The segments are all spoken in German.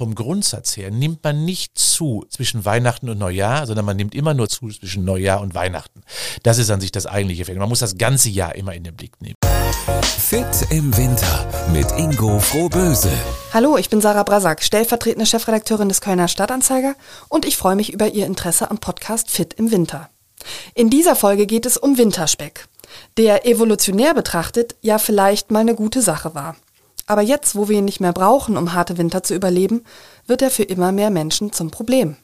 vom Grundsatz her nimmt man nicht zu zwischen Weihnachten und Neujahr, sondern man nimmt immer nur zu zwischen Neujahr und Weihnachten. Das ist an sich das eigentliche Phänomen. Man muss das ganze Jahr immer in den Blick nehmen. Fit im Winter mit Ingo Frohböse. Hallo, ich bin Sarah Brasak, stellvertretende Chefredakteurin des Kölner Stadtanzeiger und ich freue mich über Ihr Interesse am Podcast Fit im Winter. In dieser Folge geht es um Winterspeck, der evolutionär betrachtet ja vielleicht mal eine gute Sache war. Aber jetzt, wo wir ihn nicht mehr brauchen, um harte Winter zu überleben, wird er für immer mehr Menschen zum Problem.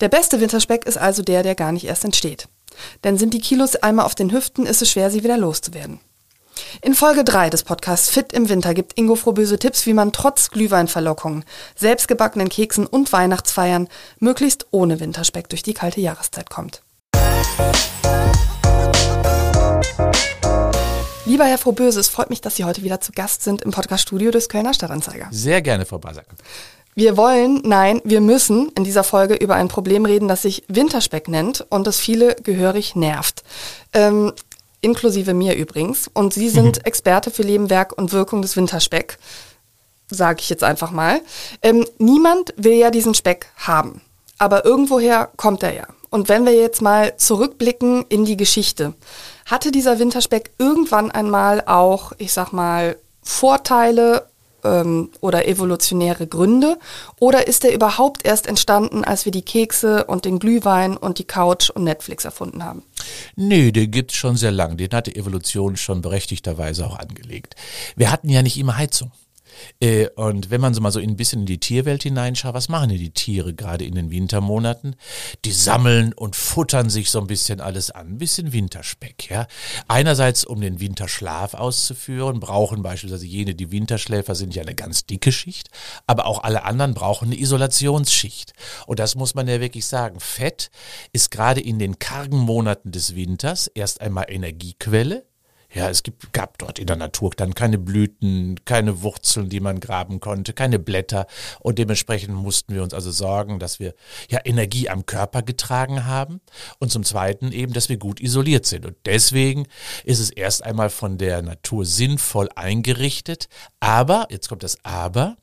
Der beste Winterspeck ist also der, der gar nicht erst entsteht. Denn sind die Kilos einmal auf den Hüften, ist es schwer, sie wieder loszuwerden. In Folge 3 des Podcasts Fit im Winter gibt Ingo Frohböse Tipps, wie man trotz Glühweinverlockungen, selbstgebackenen Keksen und Weihnachtsfeiern möglichst ohne Winterspeck durch die kalte Jahreszeit kommt. Lieber Herr Frohböse, es freut mich, dass Sie heute wieder zu Gast sind im Podcaststudio des Kölner Stadtanzeiger. Sehr gerne, Frau Basak. Wir wollen, nein, wir müssen in dieser Folge über ein Problem reden, das sich Winterspeck nennt und das viele gehörig nervt. Ähm, inklusive mir übrigens. Und Sie sind mhm. Experte für Leben, Werk und Wirkung des Winterspeck, sage ich jetzt einfach mal. Ähm, niemand will ja diesen Speck haben, aber irgendwoher kommt er ja. Und wenn wir jetzt mal zurückblicken in die Geschichte, hatte dieser Winterspeck irgendwann einmal auch, ich sag mal, Vorteile ähm, oder evolutionäre Gründe? Oder ist er überhaupt erst entstanden, als wir die Kekse und den Glühwein und die Couch und Netflix erfunden haben? Nee, den gibt's schon sehr lang. Den hat die Evolution schon berechtigterweise auch angelegt. Wir hatten ja nicht immer Heizung. Äh, und wenn man so mal so ein bisschen in die Tierwelt hineinschaut, was machen denn die Tiere gerade in den Wintermonaten? Die sammeln und futtern sich so ein bisschen alles an, ein bisschen Winterspeck, ja. Einerseits, um den Winterschlaf auszuführen, brauchen beispielsweise jene, die Winterschläfer sind ja eine ganz dicke Schicht, aber auch alle anderen brauchen eine Isolationsschicht. Und das muss man ja wirklich sagen. Fett ist gerade in den kargen Monaten des Winters erst einmal Energiequelle, ja, es gibt, gab dort in der Natur dann keine Blüten, keine Wurzeln, die man graben konnte, keine Blätter. Und dementsprechend mussten wir uns also sorgen, dass wir ja Energie am Körper getragen haben. Und zum Zweiten eben, dass wir gut isoliert sind. Und deswegen ist es erst einmal von der Natur sinnvoll eingerichtet. Aber, jetzt kommt das Aber,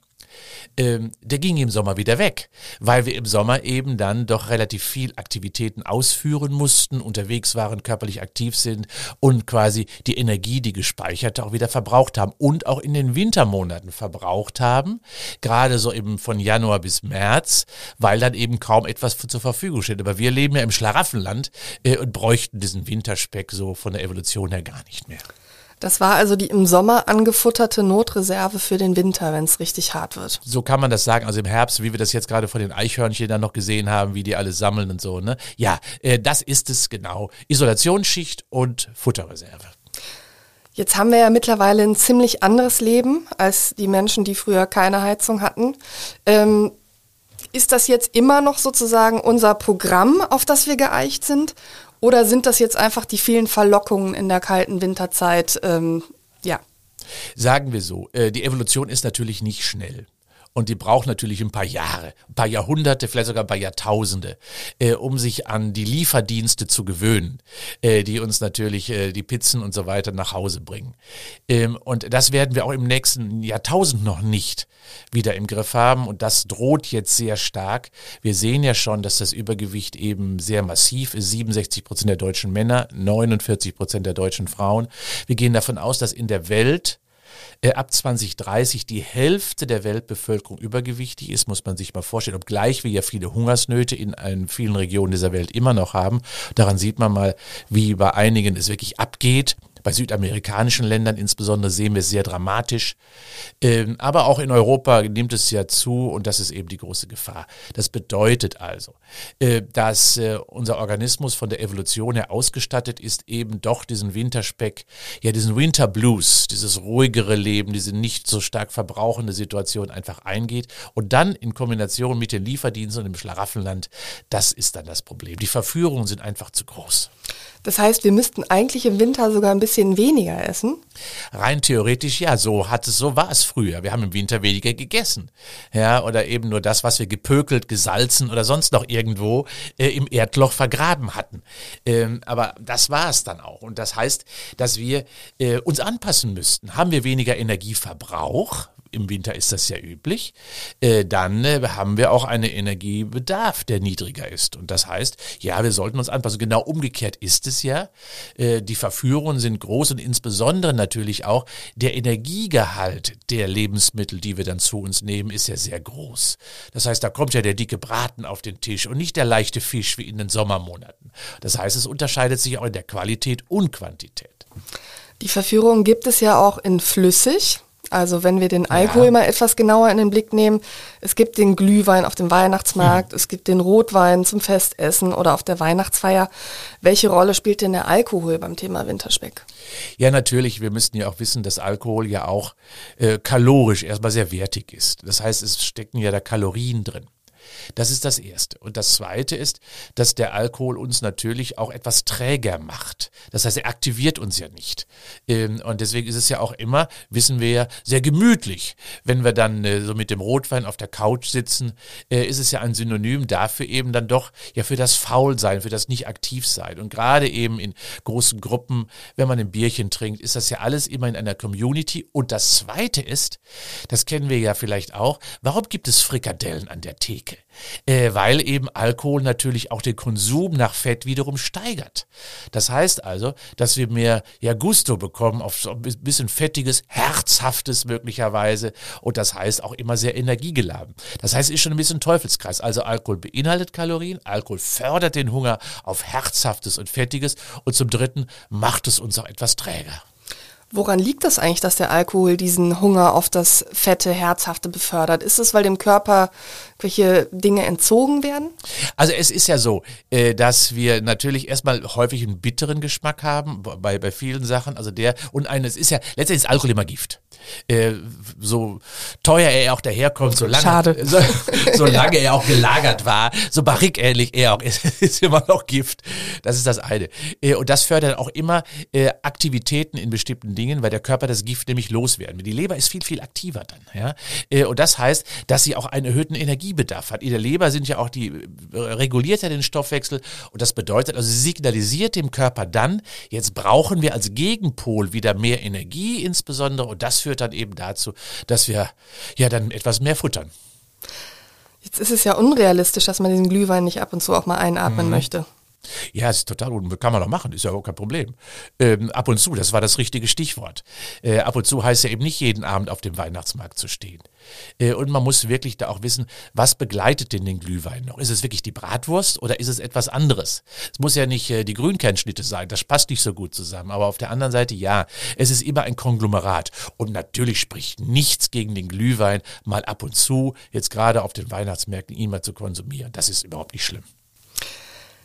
ähm, der ging im Sommer wieder weg, weil wir im Sommer eben dann doch relativ viel Aktivitäten ausführen mussten, unterwegs waren, körperlich aktiv sind und quasi die Energie, die gespeicherte, auch wieder verbraucht haben und auch in den Wintermonaten verbraucht haben, gerade so eben von Januar bis März, weil dann eben kaum etwas zur Verfügung steht. Aber wir leben ja im Schlaraffenland äh, und bräuchten diesen Winterspeck so von der Evolution her gar nicht mehr. Das war also die im Sommer angefutterte Notreserve für den Winter, wenn es richtig hart wird. So kann man das sagen. Also im Herbst, wie wir das jetzt gerade von den Eichhörnchen dann noch gesehen haben, wie die alles sammeln und so. Ne? Ja, äh, das ist es genau. Isolationsschicht und Futterreserve. Jetzt haben wir ja mittlerweile ein ziemlich anderes Leben als die Menschen, die früher keine Heizung hatten. Ähm, ist das jetzt immer noch sozusagen unser Programm, auf das wir geeicht sind? Oder sind das jetzt einfach die vielen Verlockungen in der kalten Winterzeit? Ähm, ja. Sagen wir so, äh, die Evolution ist natürlich nicht schnell. Und die braucht natürlich ein paar Jahre, ein paar Jahrhunderte, vielleicht sogar ein paar Jahrtausende, äh, um sich an die Lieferdienste zu gewöhnen, äh, die uns natürlich äh, die Pizzen und so weiter nach Hause bringen. Ähm, und das werden wir auch im nächsten Jahrtausend noch nicht wieder im Griff haben. Und das droht jetzt sehr stark. Wir sehen ja schon, dass das Übergewicht eben sehr massiv ist. 67 Prozent der deutschen Männer, 49 Prozent der deutschen Frauen. Wir gehen davon aus, dass in der Welt äh, ab 2030 die Hälfte der Weltbevölkerung übergewichtig ist, muss man sich mal vorstellen, obgleich wir ja viele Hungersnöte in, in vielen Regionen dieser Welt immer noch haben. Daran sieht man mal, wie bei einigen es wirklich abgeht. Bei südamerikanischen Ländern insbesondere sehen wir es sehr dramatisch. Ähm, aber auch in Europa nimmt es ja zu und das ist eben die große Gefahr. Das bedeutet also, äh, dass äh, unser Organismus von der Evolution her ausgestattet ist, eben doch diesen Winterspeck, ja diesen Winter Blues, dieses ruhigere Leben, diese nicht so stark verbrauchende Situation einfach eingeht. Und dann in Kombination mit den Lieferdiensten und dem Schlaraffenland, das ist dann das Problem. Die Verführungen sind einfach zu groß. Das heißt, wir müssten eigentlich im Winter sogar ein bisschen weniger essen? Rein theoretisch ja, so hat es, so war es früher. Wir haben im Winter weniger gegessen. Ja, oder eben nur das, was wir gepökelt, gesalzen oder sonst noch irgendwo äh, im Erdloch vergraben hatten. Ähm, aber das war es dann auch. Und das heißt, dass wir äh, uns anpassen müssten. Haben wir weniger Energieverbrauch, im Winter ist das ja üblich, äh, dann äh, haben wir auch einen Energiebedarf, der niedriger ist. Und das heißt, ja, wir sollten uns anpassen. Genau umgekehrt ist es ja. Äh, die Verführungen sind groß und insbesondere natürlich auch der Energiegehalt der Lebensmittel, die wir dann zu uns nehmen, ist ja sehr groß. Das heißt, da kommt ja der dicke Braten auf den Tisch und nicht der leichte Fisch wie in den Sommermonaten. Das heißt, es unterscheidet sich auch in der Qualität und Quantität. Die Verführung gibt es ja auch in flüssig. Also wenn wir den Alkohol ja. mal etwas genauer in den Blick nehmen, es gibt den Glühwein auf dem Weihnachtsmarkt, mhm. es gibt den Rotwein zum Festessen oder auf der Weihnachtsfeier. Welche Rolle spielt denn der Alkohol beim Thema Winterspeck? Ja, natürlich. Wir müssten ja auch wissen, dass Alkohol ja auch äh, kalorisch erstmal sehr wertig ist. Das heißt, es stecken ja da Kalorien drin. Das ist das Erste. Und das Zweite ist, dass der Alkohol uns natürlich auch etwas träger macht. Das heißt, er aktiviert uns ja nicht. Ähm, und deswegen ist es ja auch immer, wissen wir ja, sehr gemütlich. Wenn wir dann äh, so mit dem Rotwein auf der Couch sitzen, äh, ist es ja ein Synonym dafür eben dann doch ja für das Faulsein, für das nicht aktiv sein. Und gerade eben in großen Gruppen, wenn man ein Bierchen trinkt, ist das ja alles immer in einer Community. Und das Zweite ist, das kennen wir ja vielleicht auch, warum gibt es Frikadellen an der Theke? Äh, weil eben Alkohol natürlich auch den Konsum nach Fett wiederum steigert. Das heißt also, dass wir mehr ja Gusto bekommen auf so ein bisschen fettiges, herzhaftes möglicherweise und das heißt auch immer sehr energiegeladen. Das heißt, es ist schon ein bisschen Teufelskreis. Also Alkohol beinhaltet Kalorien, Alkohol fördert den Hunger auf herzhaftes und fettiges und zum dritten macht es uns auch etwas träger. Woran liegt das eigentlich, dass der Alkohol diesen Hunger auf das fette, herzhafte befördert? Ist es, weil dem Körper welche Dinge entzogen werden? Also es ist ja so, äh, dass wir natürlich erstmal häufig einen bitteren Geschmack haben bei, bei vielen Sachen. Also der und eines ist ja letztendlich ist Alkohol immer Gift. Äh, so teuer er auch daherkommt, so lange, so, so lange er auch gelagert war, so barrikähnlich er auch ist, ist immer noch Gift. Das ist das eine. Äh, und das fördert auch immer Aktivitäten in bestimmten Dingen, weil der Körper das Gift nämlich loswerden. Die Leber ist viel, viel aktiver dann. Ja? Und das heißt, dass sie auch einen erhöhten Energie Energiebedarf hat. In der Leber sind ja auch die, äh, reguliert ja den Stoffwechsel und das bedeutet, also signalisiert dem Körper dann, jetzt brauchen wir als Gegenpol wieder mehr Energie insbesondere und das führt dann eben dazu, dass wir ja dann etwas mehr futtern. Jetzt ist es ja unrealistisch, dass man diesen Glühwein nicht ab und zu auch mal einatmen mhm. möchte. Ja, ist total gut. Kann man doch machen, ist ja auch kein Problem. Ähm, ab und zu, das war das richtige Stichwort. Äh, ab und zu heißt ja eben nicht jeden Abend auf dem Weihnachtsmarkt zu stehen. Äh, und man muss wirklich da auch wissen, was begleitet denn den Glühwein noch? Ist es wirklich die Bratwurst oder ist es etwas anderes? Es muss ja nicht äh, die Grünkernschnitte sein, das passt nicht so gut zusammen. Aber auf der anderen Seite, ja, es ist immer ein Konglomerat. Und natürlich spricht nichts gegen den Glühwein, mal ab und zu, jetzt gerade auf den Weihnachtsmärkten, ihn mal zu konsumieren. Das ist überhaupt nicht schlimm.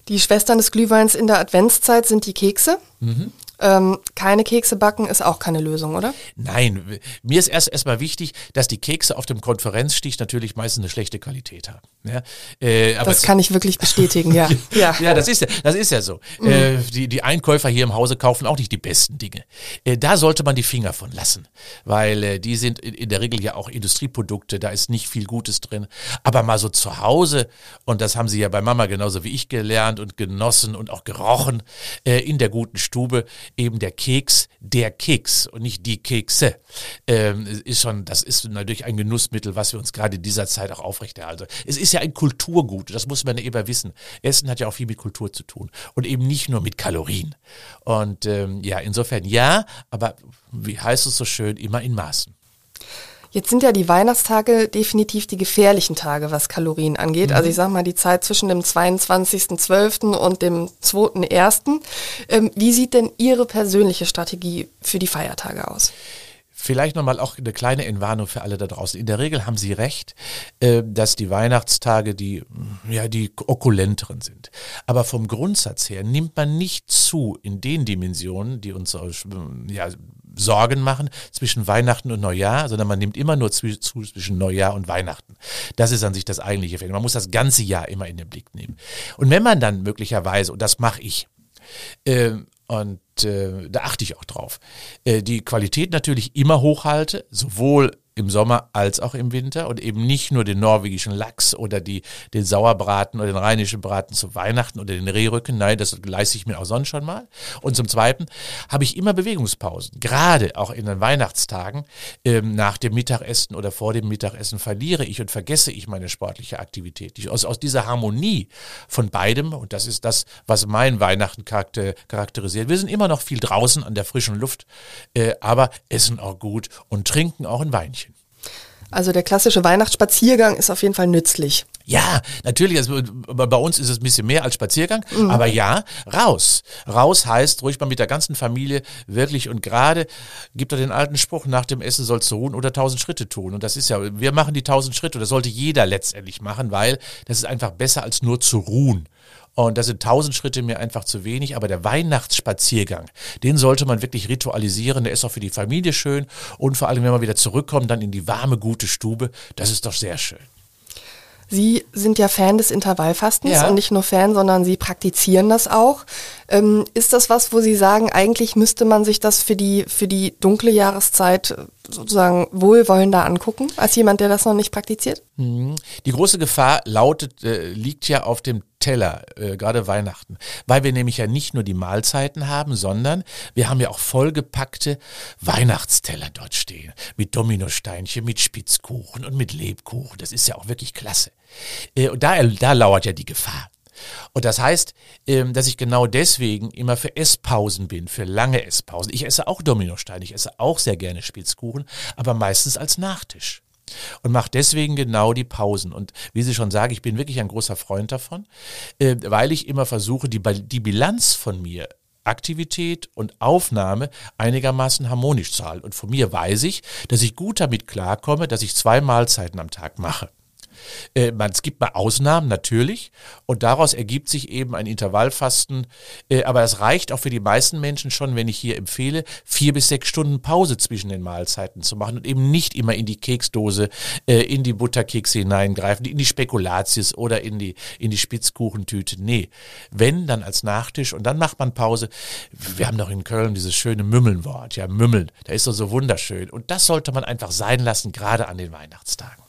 Die Schwestern des Glühweins in der Adventszeit sind die Kekse. Mhm. Ähm, keine Kekse backen ist auch keine Lösung, oder? Nein, mir ist erst erstmal wichtig, dass die Kekse auf dem Konferenzstich natürlich meistens eine schlechte Qualität haben. Ja, äh, das kann ich wirklich bestätigen, ja. ja. ja, das ist ja, das ist ja so. Mhm. Äh, die, die Einkäufer hier im Hause kaufen auch nicht die besten Dinge. Äh, da sollte man die Finger von lassen, weil äh, die sind in, in der Regel ja auch Industrieprodukte, da ist nicht viel Gutes drin. Aber mal so zu Hause, und das haben sie ja bei Mama genauso wie ich gelernt und genossen und auch gerochen, äh, in der guten Stube, eben der Keks, der Keks und nicht die Kekse, ähm, ist schon, das ist natürlich ein Genussmittel, was wir uns gerade in dieser Zeit auch aufrechterhalten. Es ist ja ein Kulturgut, das muss man ja eben wissen. Essen hat ja auch viel mit Kultur zu tun und eben nicht nur mit Kalorien. Und ähm, ja, insofern ja, aber wie heißt es so schön, immer in Maßen. Jetzt sind ja die Weihnachtstage definitiv die gefährlichen Tage, was Kalorien angeht. Mhm. Also ich sage mal die Zeit zwischen dem 22.12. und dem 2.1. Ähm, wie sieht denn Ihre persönliche Strategie für die Feiertage aus? Vielleicht nochmal auch eine kleine Entwarnung für alle da draußen. In der Regel haben Sie recht, äh, dass die Weihnachtstage die, ja, die okulenteren sind. Aber vom Grundsatz her nimmt man nicht zu in den Dimensionen, die uns ja, Sorgen machen zwischen Weihnachten und Neujahr, sondern man nimmt immer nur zu, zwischen Neujahr und Weihnachten. Das ist an sich das eigentliche Phänomen. Man muss das ganze Jahr immer in den Blick nehmen. Und wenn man dann möglicherweise, und das mache ich, äh, und äh, da achte ich auch drauf, äh, die Qualität natürlich immer hochhalte, sowohl im Sommer als auch im Winter und eben nicht nur den norwegischen Lachs oder die, den Sauerbraten oder den rheinischen Braten zu Weihnachten oder den Rehrücken. Nein, das leiste ich mir auch sonst schon mal. Und zum Zweiten habe ich immer Bewegungspausen. Gerade auch in den Weihnachtstagen ähm, nach dem Mittagessen oder vor dem Mittagessen verliere ich und vergesse ich meine sportliche Aktivität. Ich, aus, aus dieser Harmonie von beidem, und das ist das, was mein Weihnachten charakter, charakterisiert. Wir sind immer noch viel draußen an der frischen Luft, äh, aber essen auch gut und trinken auch ein Weinchen. Also der klassische Weihnachtsspaziergang ist auf jeden Fall nützlich. Ja, natürlich. Also bei uns ist es ein bisschen mehr als Spaziergang, mhm. aber ja, raus. Raus heißt ruhig mal mit der ganzen Familie wirklich und gerade gibt er den alten Spruch, nach dem Essen sollst du ruhen oder tausend Schritte tun. Und das ist ja, wir machen die tausend Schritte und das sollte jeder letztendlich machen, weil das ist einfach besser als nur zu ruhen. Und das sind tausend Schritte mir einfach zu wenig. Aber der Weihnachtsspaziergang, den sollte man wirklich ritualisieren. Der ist auch für die Familie schön. Und vor allem, wenn man wieder zurückkommt, dann in die warme, gute Stube. Das ist doch sehr schön. Sie sind ja Fan des Intervallfastens Ja. und nicht nur Fan, sondern Sie praktizieren das auch. Ähm, ist das was, wo Sie sagen, eigentlich müsste man sich das für die, für die dunkle Jahreszeit sozusagen wohlwollender angucken, als jemand, der das noch nicht praktiziert? Die große Gefahr lautet, äh, liegt ja auf dem Teller, äh, gerade Weihnachten, weil wir nämlich ja nicht nur die Mahlzeiten haben, sondern wir haben ja auch vollgepackte Weihnachtsteller dort stehen. Mit Dominosteinchen, mit Spitzkuchen und mit Lebkuchen. Das ist ja auch wirklich klasse. Äh, und da, da lauert ja die Gefahr. Und das heißt, ähm, dass ich genau deswegen immer für Esspausen bin, für lange Esspausen. Ich esse auch Dominosteine, ich esse auch sehr gerne Spitzkuchen, aber meistens als Nachtisch. Und mache deswegen genau die Pausen. Und wie Sie schon sagen, ich bin wirklich ein großer Freund davon, äh, weil ich immer versuche, die, die Bilanz von mir Aktivität und Aufnahme einigermaßen harmonisch zu halten. Und von mir weiß ich, dass ich gut damit klarkomme, dass ich zwei Mahlzeiten am Tag mache. Äh, man, es gibt mal Ausnahmen, natürlich. Und daraus ergibt sich eben ein Intervallfasten. Äh, aber es reicht auch für die meisten Menschen schon, wenn ich hier empfehle, vier bis sechs Stunden Pause zwischen den Mahlzeiten zu machen und eben nicht immer in die Keksdose, äh, in die Butterkekse hineingreifen, in die Spekulatius oder in die, in die Spitzkuchentüte. Nee, wenn, dann als Nachtisch und dann macht man Pause. Wir haben doch in Köln dieses schöne Mümmelnwort, ja, Mümmeln. Da ist doch so wunderschön. Und das sollte man einfach sein lassen, gerade an den Weihnachtstagen.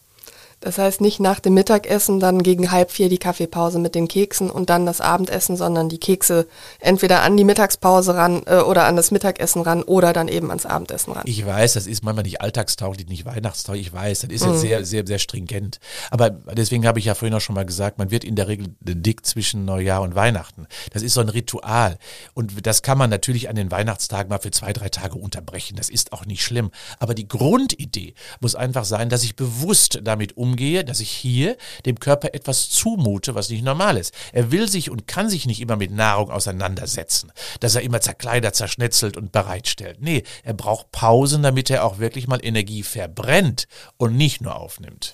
Das heißt nicht nach dem Mittagessen dann gegen halb vier die Kaffeepause mit den Keksen und dann das Abendessen, sondern die Kekse entweder an die Mittagspause ran äh, oder an das Mittagessen ran oder dann eben ans Abendessen ran. Ich weiß, das ist manchmal nicht alltagstauglich, nicht weihnachtstauglich. Ich weiß, das ist jetzt sehr, sehr, sehr stringent. Aber deswegen habe ich ja vorhin auch schon mal gesagt, man wird in der Regel dick zwischen Neujahr und Weihnachten. Das ist so ein Ritual. Und das kann man natürlich an den Weihnachtstagen mal für zwei, drei Tage unterbrechen. Das ist auch nicht schlimm. Aber die Grundidee muss einfach sein, dass ich bewusst damit umgehe, dass ich hier dem Körper etwas zumute, was nicht normal ist. Er will sich und kann sich nicht immer mit Nahrung auseinandersetzen, dass er immer zerkleidert, zerschnetzelt und bereitstellt. Nee, er braucht Pausen, damit er auch wirklich mal Energie verbrennt und nicht nur aufnimmt.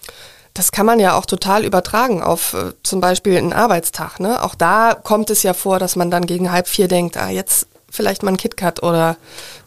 Das kann man ja auch total übertragen auf äh, zum Beispiel einen Arbeitstag. Ne? Auch da kommt es ja vor, dass man dann gegen halb vier denkt, ah, jetzt vielleicht mal ein KitKat oder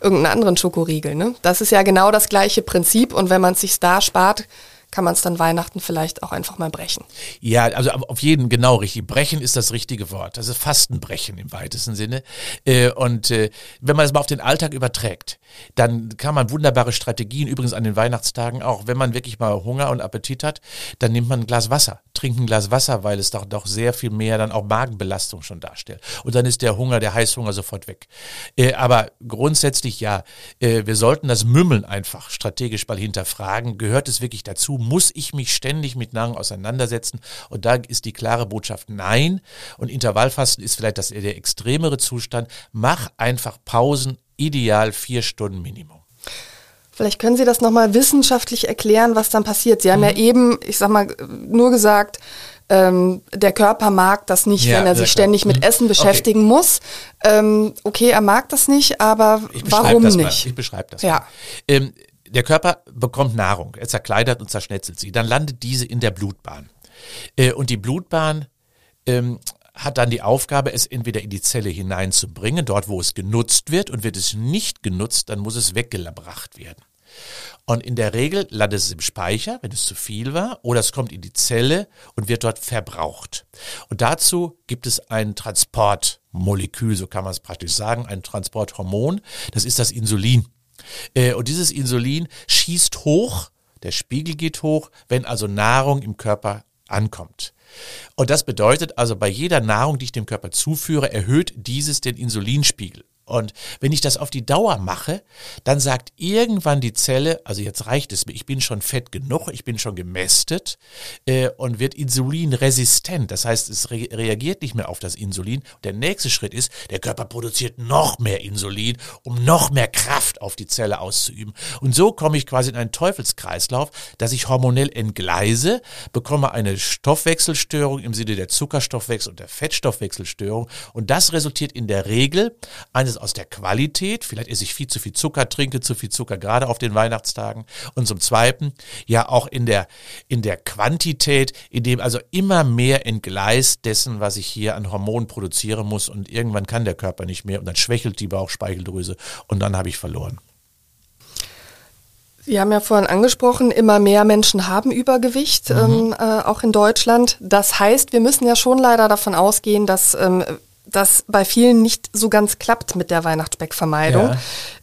irgendeinen anderen Schokoriegel. Ne? Das ist ja genau das gleiche Prinzip und wenn man es sich da spart, kann man es dann Weihnachten vielleicht auch einfach mal brechen. Ja, also auf jeden genau richtig. Brechen ist das richtige Wort. Das ist Fastenbrechen im weitesten Sinne. Äh, Und äh, wenn man das mal auf den Alltag überträgt, dann kann man wunderbare Strategien, übrigens an den Weihnachtstagen auch, wenn man wirklich mal Hunger und Appetit hat, dann nimmt man ein Glas Wasser, trinkt ein Glas Wasser, weil es doch, doch sehr viel mehr dann auch Magenbelastung schon darstellt. Und dann ist der Hunger, der Heißhunger sofort weg. Äh, Aber grundsätzlich ja, wir sollten das Mümmeln einfach strategisch mal hinterfragen. Gehört es wirklich dazu? Muss ich mich ständig mit Nahrung auseinandersetzen? Und da ist die klare Botschaft nein. Und Intervallfasten ist vielleicht das, der extremere Zustand. Mach einfach Pausen, ideal vier Stunden Minimum. Vielleicht können Sie das nochmal wissenschaftlich erklären, was dann passiert. Sie haben Mhm. ja eben, ich sag mal, nur gesagt, ähm, der Körper mag das nicht, Ja, wenn er sich ständig mit Mhm. Essen beschäftigen muss. Ähm, okay, er mag das nicht, aber warum nicht? Mal. Ich beschreibe das. Ja. Ähm, der Körper bekommt Nahrung, er zerkleidert und zerschnetzelt sie. Dann landet diese in der Blutbahn. Äh, und die Blutbahn ähm, hat dann die Aufgabe, es entweder in die Zelle hineinzubringen, dort wo es genutzt wird, und wird es nicht genutzt, dann muss es weggebracht werden. Und in der Regel landet es im Speicher, wenn es zu viel war, oder es kommt in die Zelle und wird dort verbraucht. Und dazu gibt es ein Transportmolekül, so kann man es praktisch sagen, ein Transporthormon, das ist das Insulin. Äh, Und dieses Insulin schießt hoch, der Spiegel geht hoch, wenn also Nahrung im Körper ankommt. Und das bedeutet also, bei jeder Nahrung, die ich dem Körper zuführe, erhöht dieses den Insulinspiegel. Und wenn ich das auf die Dauer mache, dann sagt irgendwann die Zelle, also jetzt reicht es mir, ich bin schon fett genug, ich bin schon gemästet äh, und wird insulinresistent. Das heißt, es re reagiert nicht mehr auf das Insulin. Der nächste Schritt ist, der Körper produziert noch mehr Insulin, um noch mehr Kraft auf die Zelle auszuüben. Und so komme ich quasi in einen Teufelskreislauf, dass ich hormonell entgleise, bekomme eine Stoffwechselstörung im Sinne der Zuckerstoffwechsel und der Fettstoffwechselstörung. Und das resultiert in der Regel eines es aus der Qualität, vielleicht esse ich viel zu viel Zucker, trinke zu viel Zucker, gerade auf den Weihnachtstagen. Und zum Zweiten, ja auch in der, in der Quantität, in dem also immer mehr entgleist dessen, was ich hier an Hormonen produzieren muss. Und irgendwann kann der Körper nicht mehr und dann schwächelt die Bauchspeicheldrüse und dann habe ich verloren. Sie haben ja vorhin angesprochen, immer mehr Menschen haben Übergewicht, mhm. ähm, äh, auch in Deutschland. Das heißt, wir müssen ja schon leider davon ausgehen, dass ähm, das bei vielen nicht so ganz klappt mit der Weihnachtsspeckvermeidung. Ja.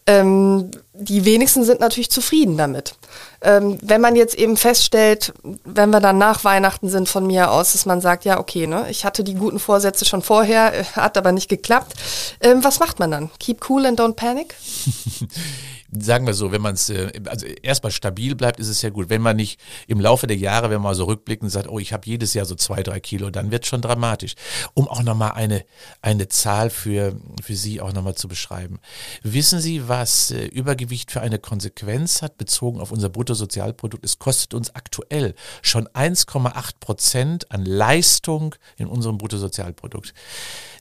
Ähm, die wenigsten sind natürlich zufrieden damit. Ähm, wenn man jetzt eben feststellt, wenn wir dann nach Weihnachten sind von mir aus, dass man sagt, ja, okay, ne, ich hatte die guten Vorsätze schon vorher, äh, hat aber nicht geklappt. Ähm, was macht man dann? Keep cool and don't panic? sagen wir so, wenn man es äh, also erstmal stabil bleibt, ist es ja gut. Wenn man nicht im Laufe der Jahre, wenn man so rückblickend sagt, oh, ich habe jedes Jahr so zwei, drei Kilo, dann wird schon dramatisch. Um auch nochmal eine, eine Zahl für, für Sie auch nochmal zu beschreiben. Wissen Sie, was äh, Übergewicht für eine Konsequenz hat, bezogen auf unser Bruttosozialprodukt? Es kostet uns aktuell schon 1,8 Prozent an Leistung in unserem Bruttosozialprodukt.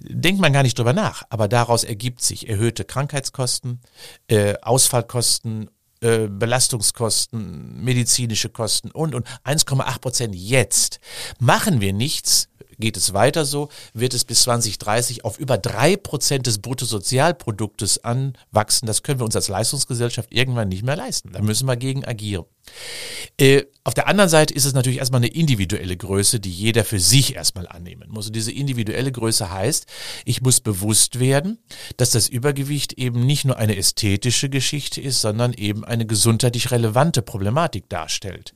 Denkt man gar nicht drüber nach, aber daraus ergibt sich erhöhte Krankheitskosten, äh, Ausfall Sozialkosten, äh, Belastungskosten, medizinische Kosten und, und 1,8 Prozent jetzt. Machen wir nichts, geht es weiter so, wird es bis 2030 auf über drei Prozent des Bruttosozialproduktes anwachsen. Das können wir uns als Leistungsgesellschaft irgendwann nicht mehr leisten. Da müssen wir gegen agieren. Äh, auf der anderen Seite ist es natürlich erstmal eine individuelle Größe, die jeder für sich erstmal annehmen muss. Und diese individuelle Größe heißt, ich muss bewusst werden, dass das Übergewicht eben nicht nur eine ästhetische Geschichte ist, sondern eben eine gesundheitlich relevante Problematik darstellt.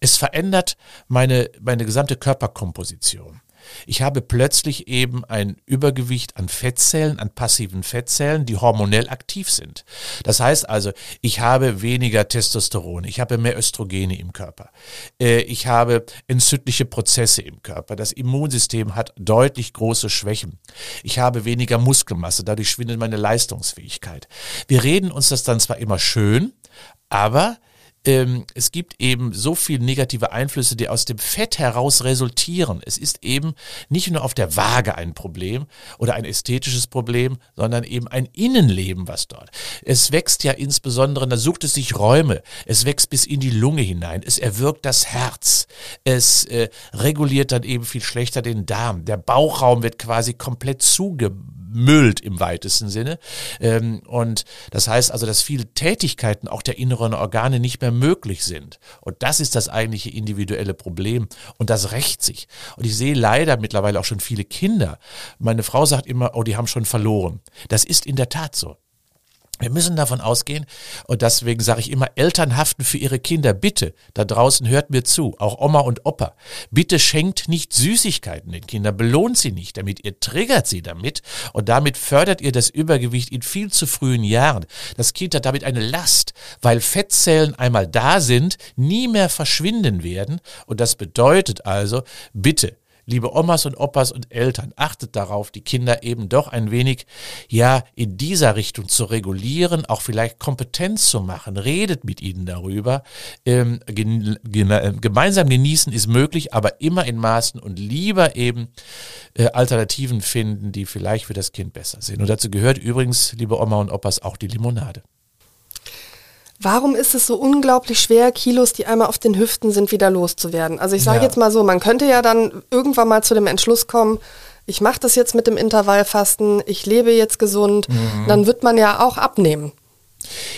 Es verändert meine, meine gesamte Körperkomposition. Ich habe plötzlich eben ein Übergewicht an Fettzellen, an passiven Fettzellen, die hormonell aktiv sind. Das heißt also, ich habe weniger Testosteron, ich habe mehr Östrogene im Körper, äh, ich habe entzündliche Prozesse im Körper, das Immunsystem hat deutlich große Schwächen, ich habe weniger Muskelmasse, dadurch schwindet meine Leistungsfähigkeit. Wir reden uns das dann zwar immer schön, aber ähm, es gibt eben so viele negative Einflüsse, die aus dem Fett heraus resultieren. Es ist eben nicht nur auf der Waage ein Problem oder ein ästhetisches Problem, sondern eben ein Innenleben, was dort. Es wächst ja insbesondere, da sucht es sich Räume, es wächst bis in die Lunge hinein, es erwirkt das Herz, es äh, reguliert dann eben viel schlechter den Darm. Der Bauchraum wird quasi komplett zugebaut müllt im weitesten Sinne. Ähm, und das heißt also, dass viele Tätigkeiten auch der inneren Organe nicht mehr möglich sind. Und das ist das eigentliche individuelle Problem. Und das rächt sich. Und ich sehe leider mittlerweile auch schon viele Kinder. Meine Frau sagt immer, oh, die haben schon verloren. Das ist in der Tat so. Wir müssen davon ausgehen, und deswegen sage ich immer, Eltern haften für ihre Kinder. Bitte, da draußen hört mir zu, auch Oma und Opa. Bitte schenkt nicht Süßigkeiten den Kindern, belohnt sie nicht damit, ihr triggert sie damit und damit fördert ihr das Übergewicht in viel zu frühen Jahren. Das Kind hat damit eine Last, weil Fettzellen einmal da sind, nie mehr verschwinden werden und das bedeutet also, bitte, liebe Omas und Opas und Eltern, achtet darauf, die Kinder eben doch ein wenig, ja, in dieser Richtung zu regulieren, auch vielleicht Kompetenz zu machen. Redet mit ihnen darüber. Ähm, gen, gen, gemeinsam genießen ist möglich, aber immer in Maßen und lieber eben äh, Alternativen finden, die vielleicht für das Kind besser sind. Und dazu gehört übrigens, liebe Oma und Opas, auch die Limonade. Warum ist es so unglaublich schwer, Kilos, die einmal auf den Hüften sind, wieder loszuwerden? Also ich sage ja. jetzt mal so, man könnte ja dann irgendwann mal zu dem Entschluss kommen, ich mache das jetzt mit dem Intervallfasten, ich lebe jetzt gesund, mhm. dann wird man ja auch abnehmen.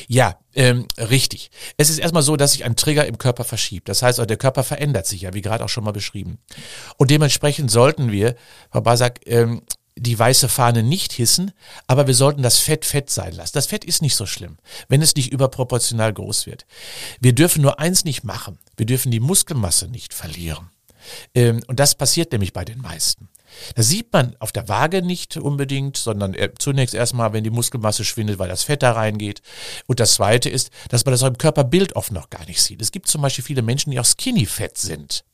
Ja, ähm, richtig. Es ist erstmal so, dass sich ein Trigger im Körper verschiebt. Das heißt, der Körper verändert sich ja, wie gerade auch schon mal beschrieben. Und dementsprechend sollten wir, Frau Basak, ähm, die weiße Fahne nicht hissen, aber wir sollten das Fett Fett sein lassen. Das Fett ist nicht so schlimm, wenn es nicht überproportional groß wird. Wir dürfen nur eins nicht machen. Wir dürfen die Muskelmasse nicht verlieren. Ähm, und das passiert nämlich bei den meisten. Das sieht man auf der Waage nicht unbedingt, sondern zunächst erstmal, wenn die Muskelmasse schwindet, weil das Fett da reingeht. Und das zweite ist, dass man das auch im Körperbild oft noch gar nicht sieht. Es gibt zum Beispiel viele Menschen, die auch skinny-fett sind.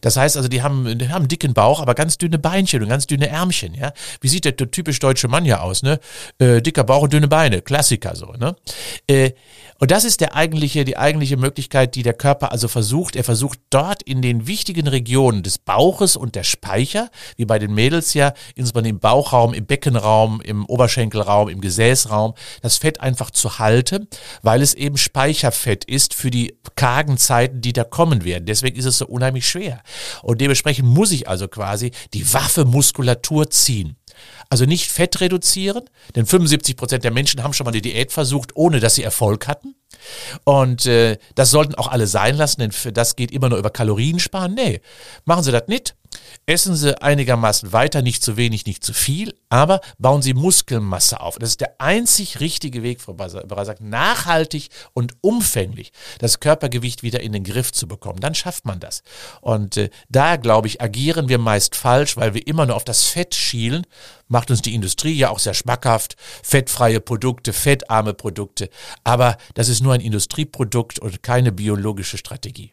Das heißt also, die haben, die haben einen dicken Bauch, aber ganz dünne Beinchen und ganz dünne Ärmchen, ja. Wie sieht der typisch deutsche Mann ja aus, ne? Äh, dicker Bauch und dünne Beine, Klassiker so, ne? Äh, und das ist der eigentliche, die eigentliche Möglichkeit, die der Körper also versucht. Er versucht dort in den wichtigen Regionen des Bauches und der Speicher, wie bei den Mädels ja, insbesondere im Bauchraum, im Beckenraum, im Oberschenkelraum, im Gesäßraum, das Fett einfach zu halten, weil es eben Speicherfett ist für die kargen Zeiten, die da kommen werden. Deswegen ist es so unheimlich schwer. Und dementsprechend muss ich also quasi die Waffe Muskulatur ziehen. Also nicht Fett reduzieren, denn 75 Prozent der Menschen haben schon mal eine Diät versucht, ohne dass sie Erfolg hatten. Und äh, das sollten auch alle sein lassen, denn das geht immer nur über Kalorien sparen. Nee, machen Sie das nicht. Essen Sie einigermaßen weiter, nicht zu wenig, nicht zu viel, aber bauen Sie Muskelmasse auf. Das ist der einzig richtige Weg, Frau Barasak, nachhaltig und umfänglich das Körpergewicht wieder in den Griff zu bekommen. Dann schafft man das. Und äh, da, glaube ich, agieren wir meist falsch, weil wir immer nur auf das Fett schielen. Macht uns die Industrie ja auch sehr schmackhaft. Fettfreie Produkte, fettarme Produkte. Aber das ist nur ein Industrieprodukt und keine biologische Strategie.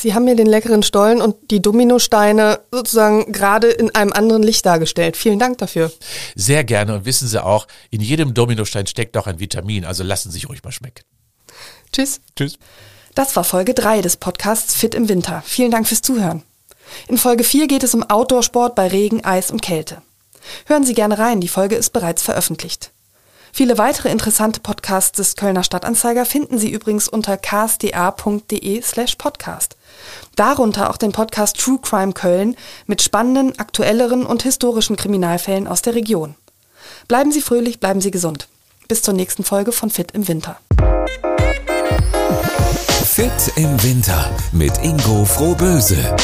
Sie haben mir den leckeren Stollen und die Dominosteine sozusagen gerade in einem anderen Licht dargestellt. Vielen Dank dafür. Sehr gerne und wissen Sie auch, in jedem Dominostein steckt auch ein Vitamin, also lassen Sie sich ruhig mal schmecken. Tschüss. Tschüss. Das war Folge 3 des Podcasts Fit im Winter. Vielen Dank fürs Zuhören. In Folge 4 geht es um Outdoorsport bei Regen, Eis und Kälte. Hören Sie gerne rein, die Folge ist bereits veröffentlicht. Viele weitere interessante Podcasts des Kölner Stadtanzeiger finden Sie übrigens unter ksda.de slash podcast. Darunter auch den Podcast True Crime Köln mit spannenden, aktuelleren und historischen Kriminalfällen aus der Region. Bleiben Sie fröhlich, bleiben Sie gesund. Bis zur nächsten Folge von Fit im Winter. Fit im Winter mit Ingo Frohböse.